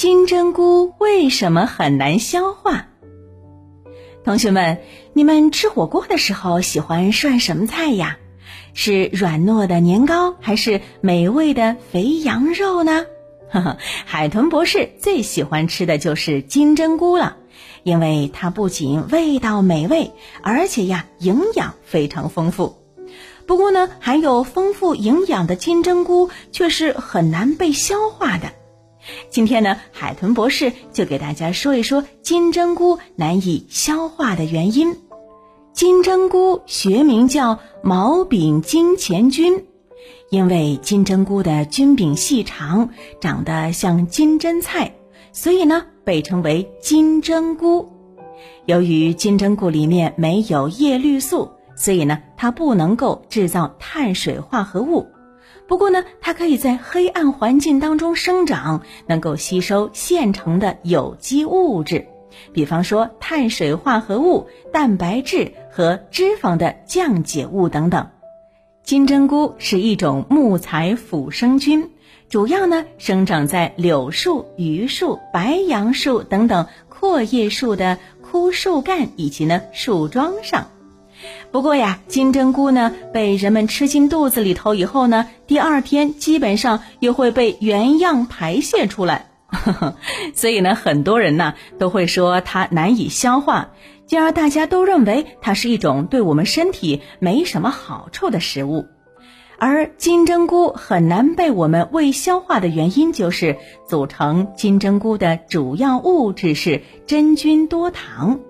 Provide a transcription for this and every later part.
金针菇为什么很难消化？同学们，你们吃火锅的时候喜欢涮什么菜呀？是软糯的年糕，还是美味的肥羊肉呢？呵呵，海豚博士最喜欢吃的就是金针菇了，因为它不仅味道美味，而且呀，营养非常丰富。不过呢，含有丰富营养的金针菇却是很难被消化的。今天呢，海豚博士就给大家说一说金针菇难以消化的原因。金针菇学名叫毛柄金钱菌，因为金针菇的菌柄细长，长得像金针菜，所以呢被称为金针菇。由于金针菇里面没有叶绿素，所以呢它不能够制造碳水化合物。不过呢，它可以在黑暗环境当中生长，能够吸收现成的有机物质，比方说碳水化合物、蛋白质和脂肪的降解物等等。金针菇是一种木材腐生菌，主要呢生长在柳树、榆树、白杨树等等阔叶树的枯树干以及呢树桩上。不过呀，金针菇呢被人们吃进肚子里头以后呢，第二天基本上又会被原样排泄出来，所以呢，很多人呢都会说它难以消化，进而大家都认为它是一种对我们身体没什么好处的食物。而金针菇很难被我们胃消化的原因，就是组成金针菇的主要物质是真菌多糖。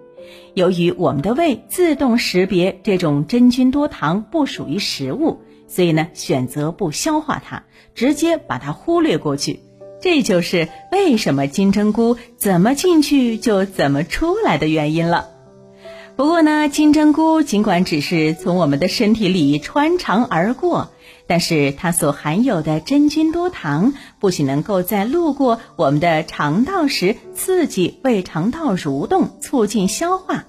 由于我们的胃自动识别这种真菌多糖不属于食物，所以呢选择不消化它，直接把它忽略过去。这就是为什么金针菇怎么进去就怎么出来的原因了。不过呢，金针菇尽管只是从我们的身体里穿肠而过。但是它所含有的真菌多糖，不仅能够在路过我们的肠道时刺激胃肠道蠕动，促进消化，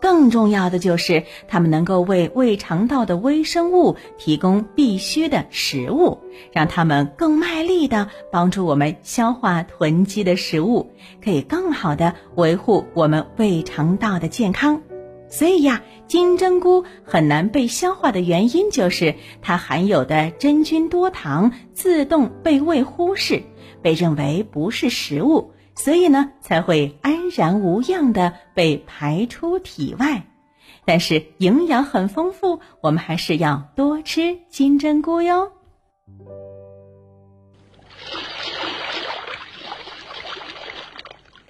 更重要的就是它们能够为胃肠道的微生物提供必需的食物，让它们更卖力的帮助我们消化囤积的食物，可以更好的维护我们胃肠道的健康。所以呀，金针菇很难被消化的原因就是它含有的真菌多糖自动被胃忽视，被认为不是食物，所以呢才会安然无恙的被排出体外。但是营养很丰富，我们还是要多吃金针菇哟。